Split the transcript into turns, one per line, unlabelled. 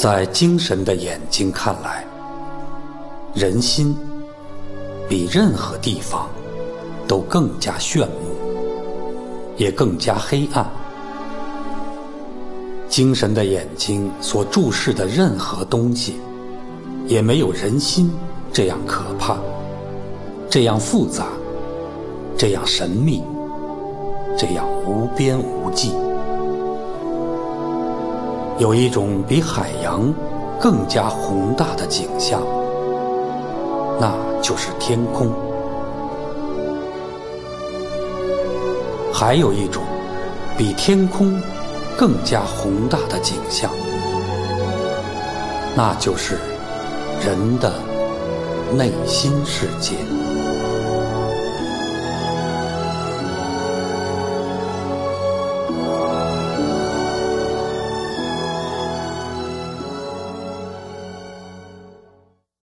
在精神的眼睛看来，人心比任何地方都更加炫目，也更加黑暗。精神的眼睛所注视的任何东西，也没有人心这样可怕，这样复杂，这样神秘，这样无边无际。有一种比海洋更加宏大的景象，那就是天空；还有一种比天空更加宏大的景象，那就是人的内心世界。